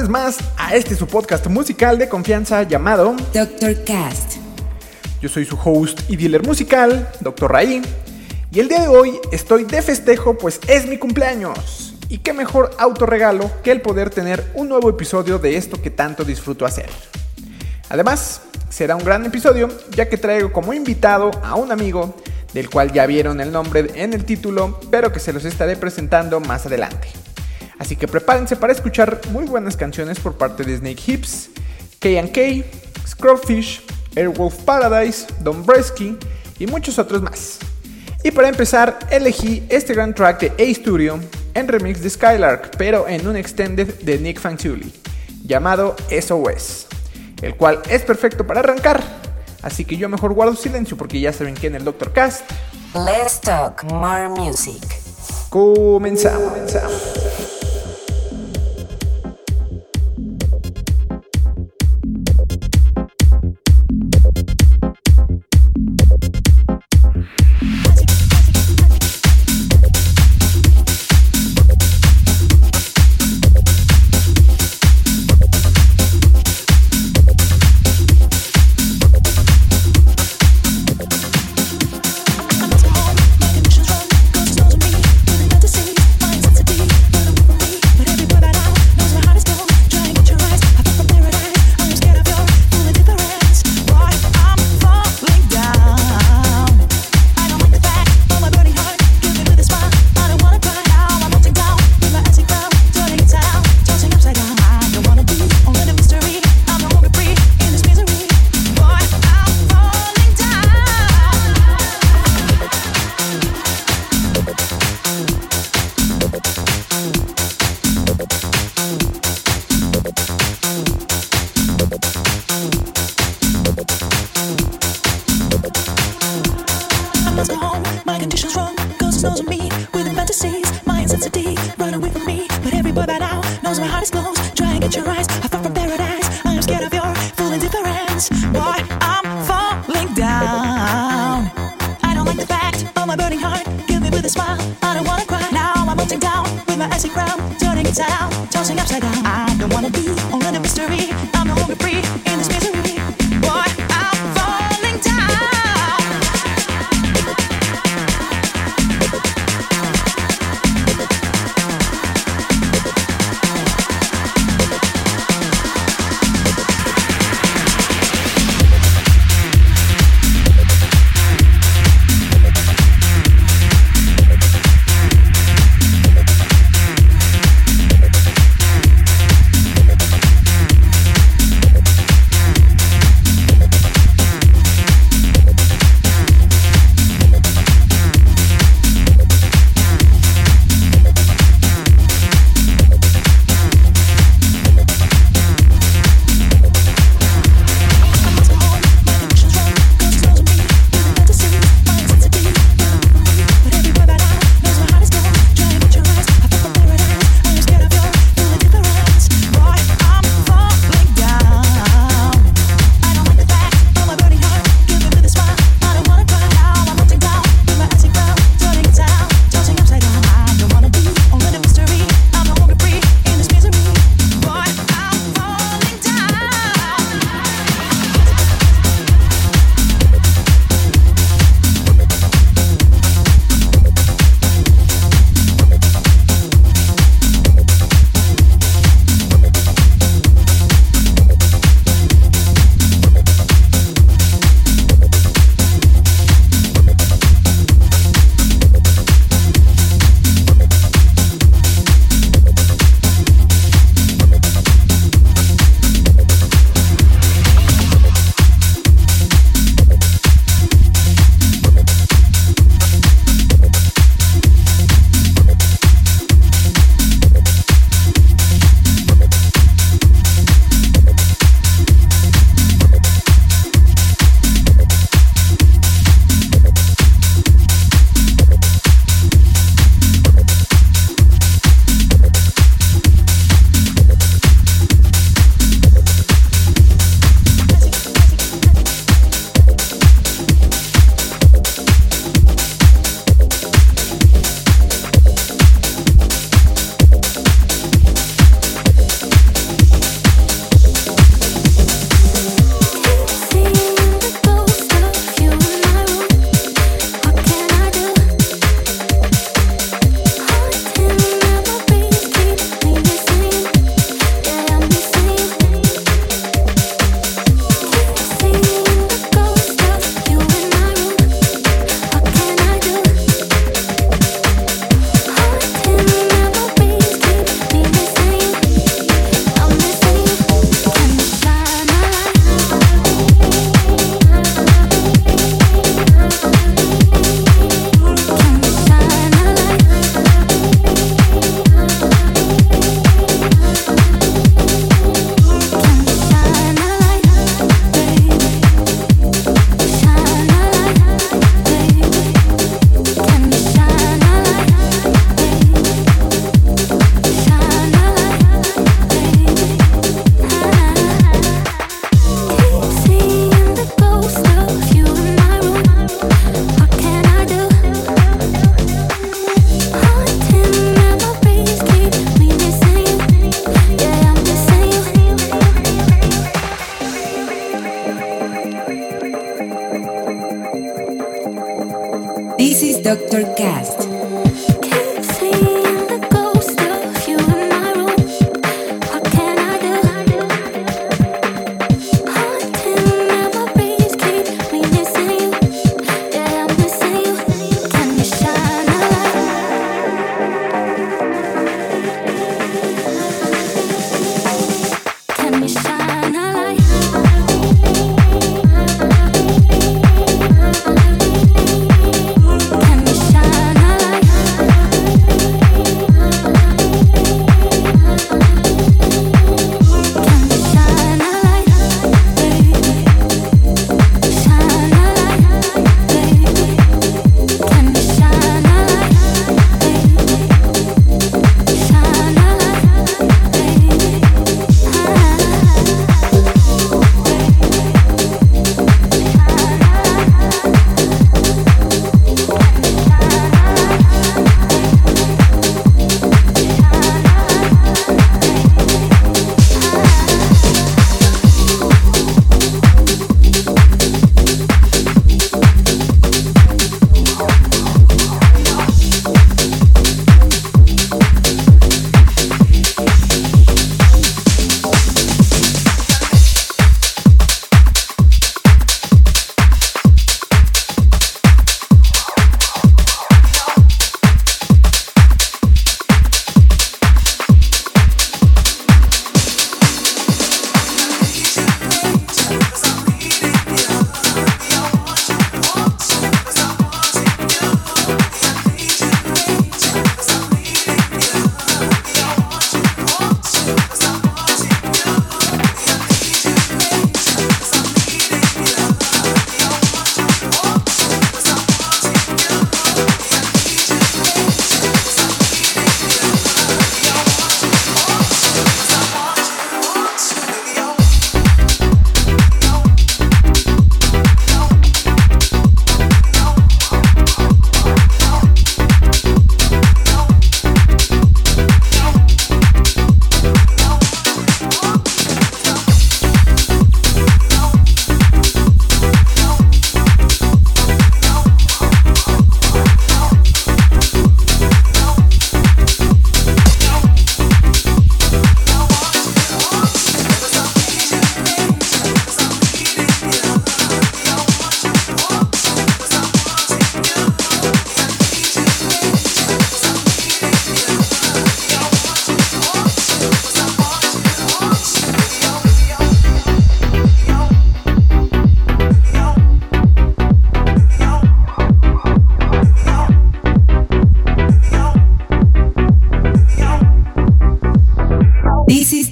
Vez más a este su podcast musical de confianza llamado Dr. Cast. Yo soy su host y dealer musical, Dr. Raí, y el día de hoy estoy de festejo pues es mi cumpleaños. Y qué mejor autorregalo que el poder tener un nuevo episodio de esto que tanto disfruto hacer. Además, será un gran episodio ya que traigo como invitado a un amigo del cual ya vieron el nombre en el título, pero que se los estaré presentando más adelante. Así que prepárense para escuchar muy buenas canciones por parte de Snake Hips, K&K, Scrowfish, Airwolf Paradise, Don Bresky y muchos otros más. Y para empezar, elegí este gran track de A Studio en remix de Skylark, pero en un extended de Nick Fanciulli, llamado SOS, el cual es perfecto para arrancar. Así que yo mejor guardo silencio porque ya saben que en el Doctor Cast Let's talk more music. comenzamos. comenzamos.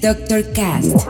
Dr. Cast.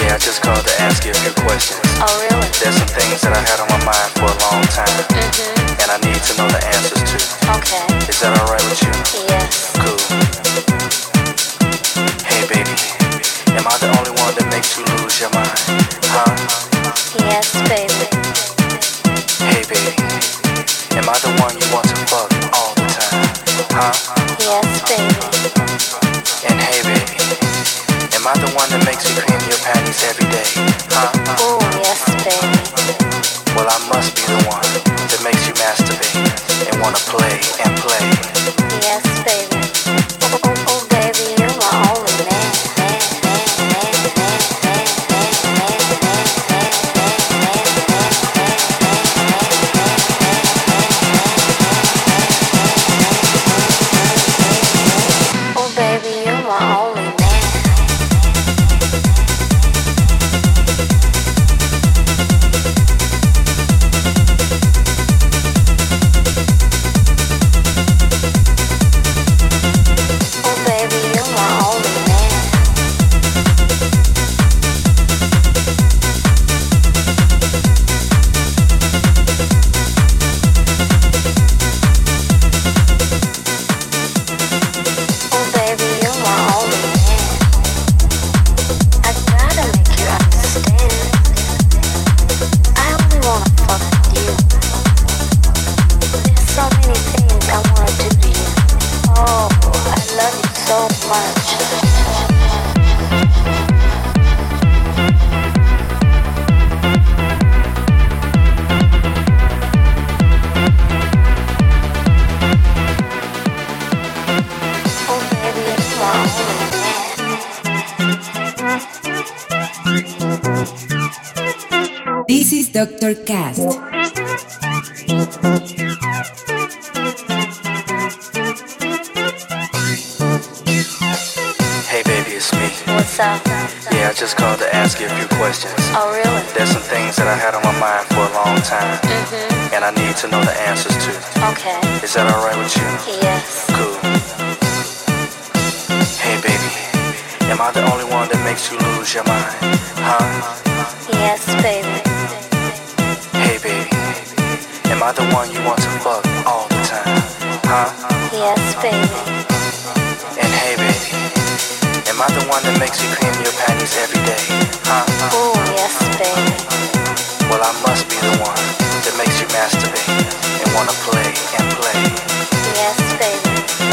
Yeah, I just called to ask you a few questions. Oh, really? There's some things that I had on my mind for a long time, mm-hmm. and I need to know the answers to. Okay. Is that alright with you? Yes. Cool. Hey baby, am I the only one that makes you lose your mind? Huh? Yes, baby. Hey baby, Am I the one you every This is Dr. Cast. Hey, baby, it's me. What's up? Yeah, I just called to ask you a few questions. Oh, really? There's some things that I had on my mind for a long time, Mhm. and I need to know the answers to. Okay. Is that alright with you? Yes. Cool. Hey, baby, am I the only one that makes you lose your mind? Huh? Yes, baby. Am I the one you want to fuck all the time? Huh? Yes, baby. And hey, baby, am I the one that makes you clean your panties every day? Huh? Oh, yes, baby. Well, I must be the one that makes you masturbate and wanna play and play. Yes, baby.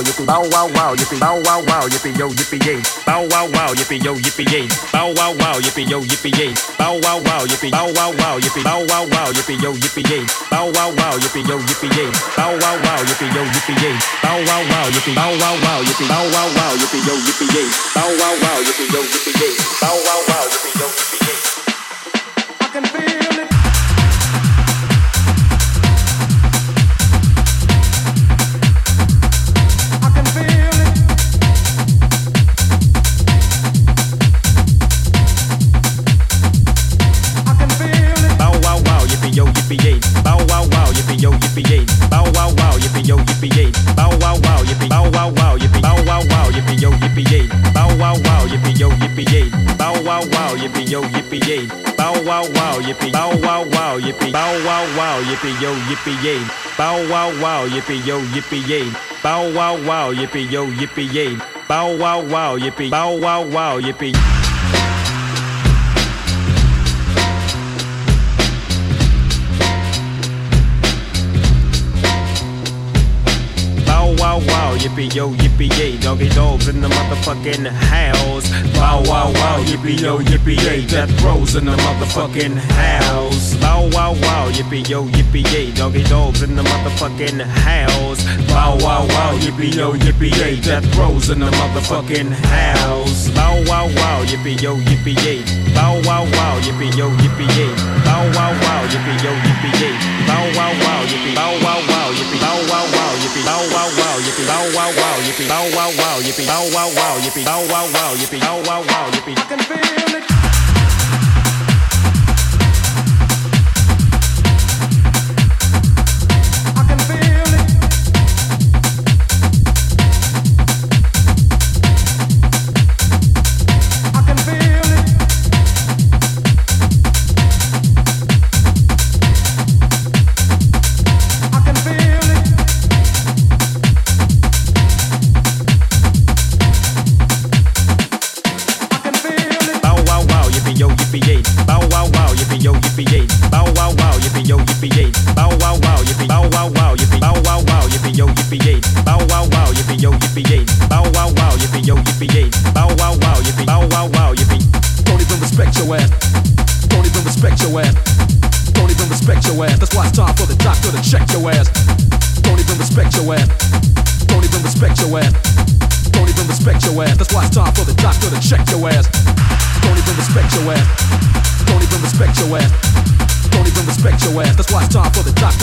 Wow wow, yippee bow wow wow, yippee bow wow wow, yippee yo, yippee yay. Bow wow wow, yippee yo, yippee yay. Bow wow wow, yippee yo, yippee yay. Bow wow wow, yippee bow wow wow, yippee bow wow wow, yippee yo, yippee yay. Bow wow wow, yippee yo, yippee yay. Bow wow wow, yippee yo, yippee yay. Bow wow wow, yippee bow wow wow, yippee bow wow wow, yippee yo, yippee yay. Bow wow wow, yippee yo, yippee yay. Bow wow wow, yippee yo, yippee yo, yippee yay. Bow wow wow, yippee yo, yippee yay. Bow wow wow, yippee yo, yippee yay. Bow wow wow, yippee bow wow wow, yippee. Yippee yo, yippee yay. Doggy dogs in the motherfucking house. Bow wow wow, yippee yo, yippee yay. Death rows in the motherfucking house. Bow wow wow, yippee yo, yippee yay. Doggy dogs in the motherfucking house. Bow wow wow, yippee yo, yippee yay. Death rows in the motherfucking house. Bow wow wow, yippee yo, yippee yay. Bow wow wow, yippee yo, yippee yay. Bow wow wow, yippee yo, yippee yay. Bow wow wow, yippee bow wow wow, yippee bow wow wow, yippee. Bow wow wow, yippee. Bow wow wow, yippee. Bow wow wow, yippee. Bow wow wow, yippee. Bow wow wow, yippee. Bow wow wow, yippee. I can feel it.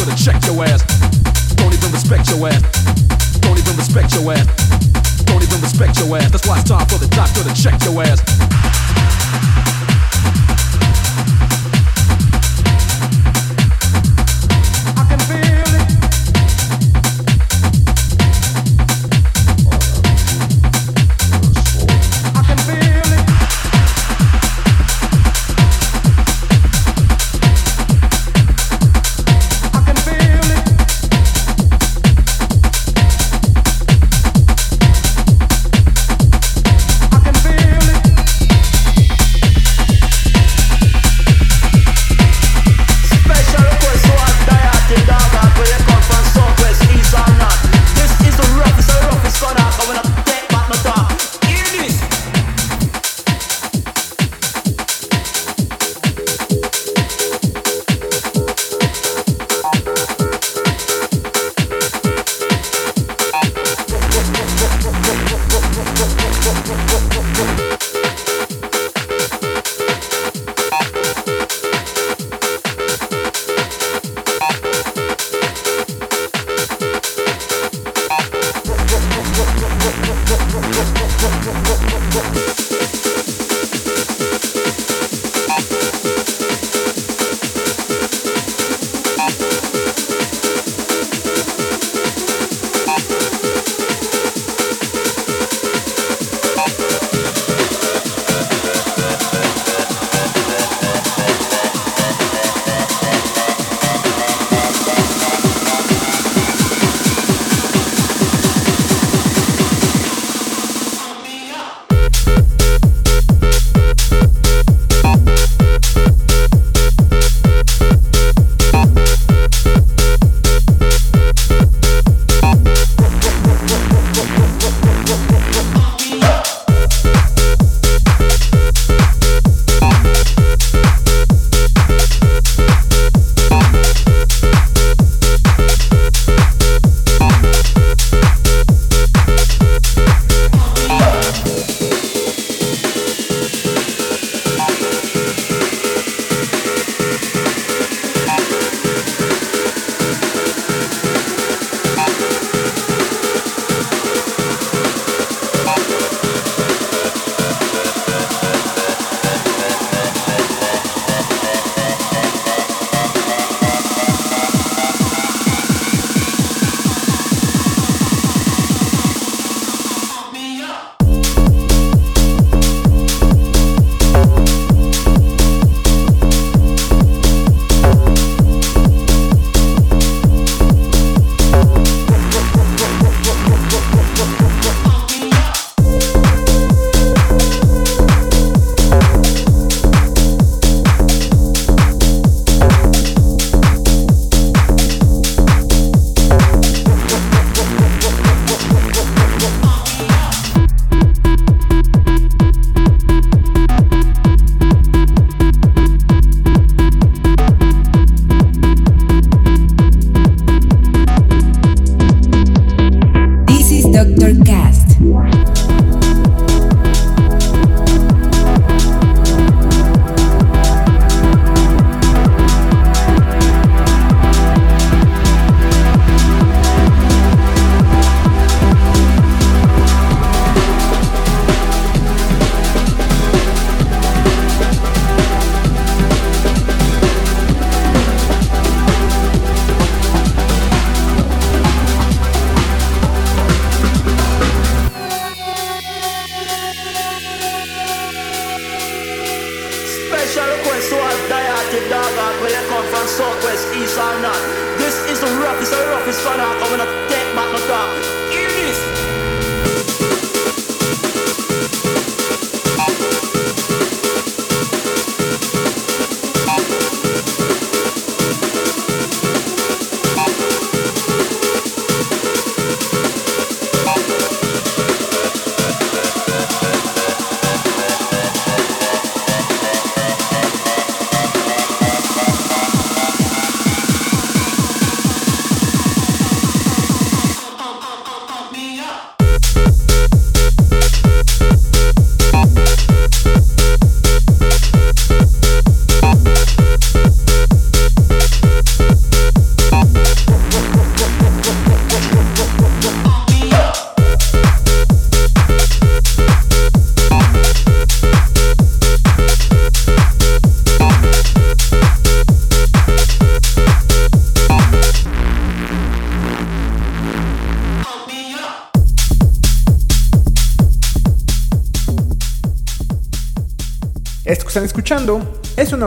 To check your ass. Don't even respect your ass. Don't even respect your ass. Don't even respect your ass. That's why it's time for the doctor to check your ass. Special request to all Diati dog out where you come from, southwest, east or north. This is the roughest, the roughest fun out. I'm gonna take back my dog.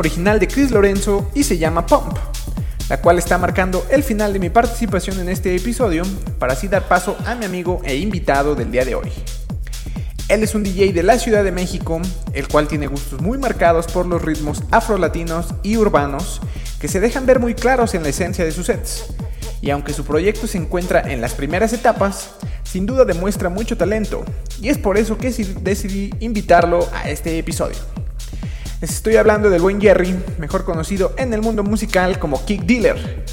Original de Chris Lorenzo y se llama Pump, la cual está marcando el final de mi participación en este episodio para así dar paso a mi amigo e invitado del día de hoy. Él es un DJ de la Ciudad de México, el cual tiene gustos muy marcados por los ritmos afrolatinos y urbanos que se dejan ver muy claros en la esencia de sus sets. Y aunque su proyecto se encuentra en las primeras etapas, sin duda demuestra mucho talento, y es por eso que decidí invitarlo a este episodio. Les estoy hablando del buen Jerry, mejor conocido en el mundo musical como Kick Dealer,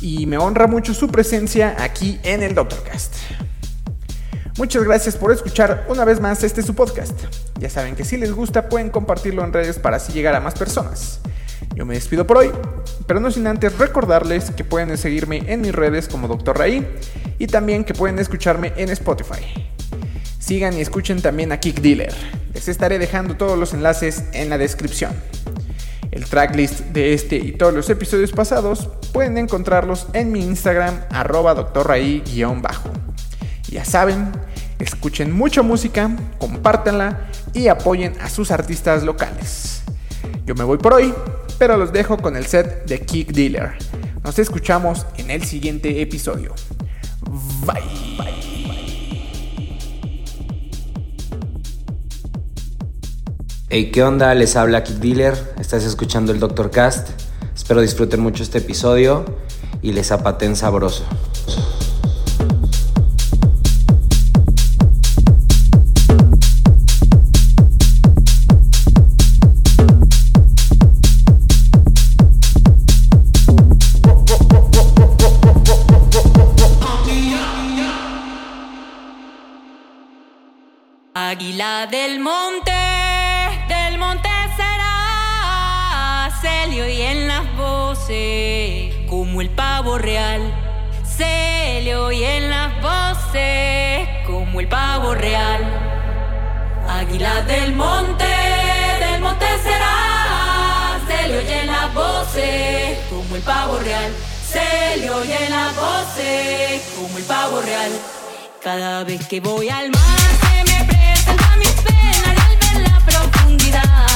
y me honra mucho su presencia aquí en el Doctorcast. Muchas gracias por escuchar una vez más este su podcast. Ya saben que si les gusta pueden compartirlo en redes para así llegar a más personas. Yo me despido por hoy, pero no sin antes recordarles que pueden seguirme en mis redes como Dr. Raí y también que pueden escucharme en Spotify. Sigan y escuchen también a Kick Dealer. Les estaré dejando todos los enlaces en la descripción. El tracklist de este y todos los episodios pasados pueden encontrarlos en mi Instagram arroba doctorraí-bajo. Ya saben, escuchen mucha música, compártanla y apoyen a sus artistas locales. Yo me voy por hoy, pero los dejo con el set de Kick Dealer. Nos escuchamos en el siguiente episodio. Bye. Hey, ¿qué onda? Les habla Kick Dealer. Estás escuchando el Doctor Cast. Espero disfruten mucho este episodio y les zapaten sabroso. Águila del monte, se le oyen las voces como el pavo real. Se le oyen las voces como el pavo real. Águila del monte, del monte será, se le oyen las voces como el pavo real. Se le oyen las voces como el pavo real. Cada vez que voy al mar se me presenta mis penas al ver la profundidad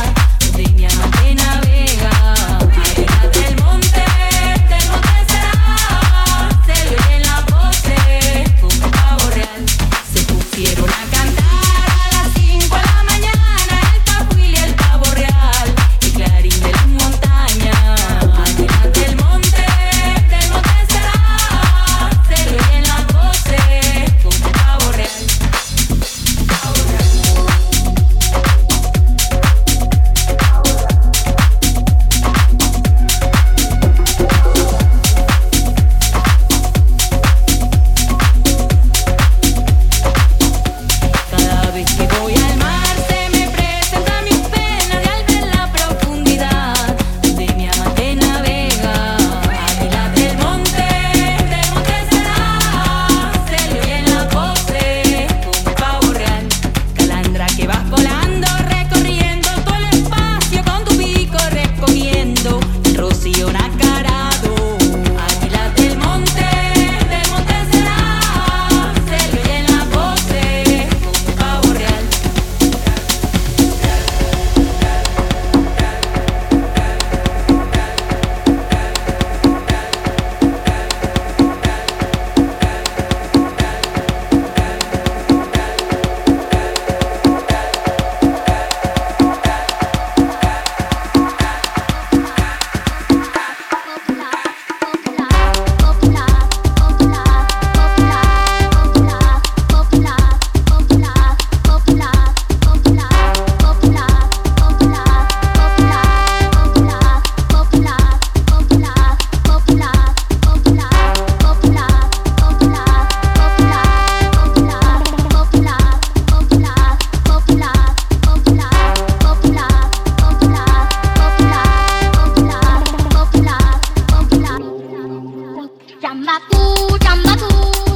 Jamba coo.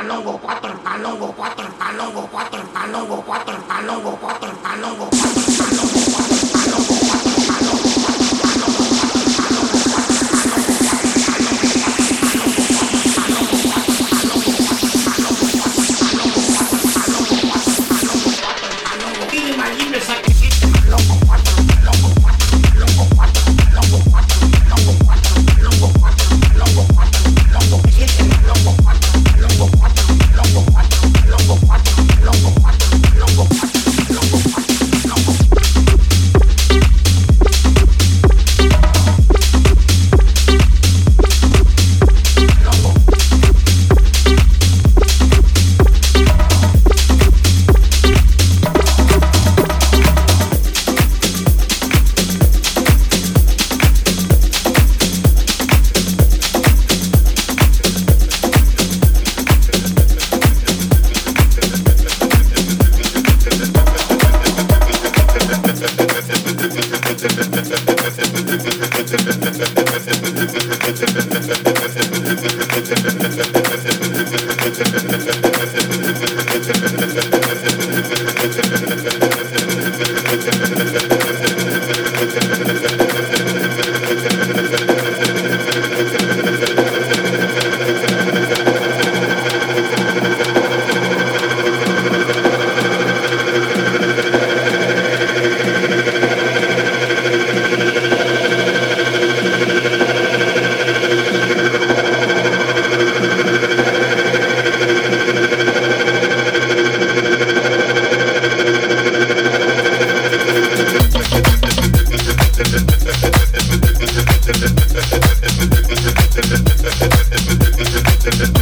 palongo, cuatro palongo, cuatro palongo, cuatro palongo, cuatro palongo, cuatro palongo, cuatro palongo, cuatro palongo, cuatro palongo. Yeah.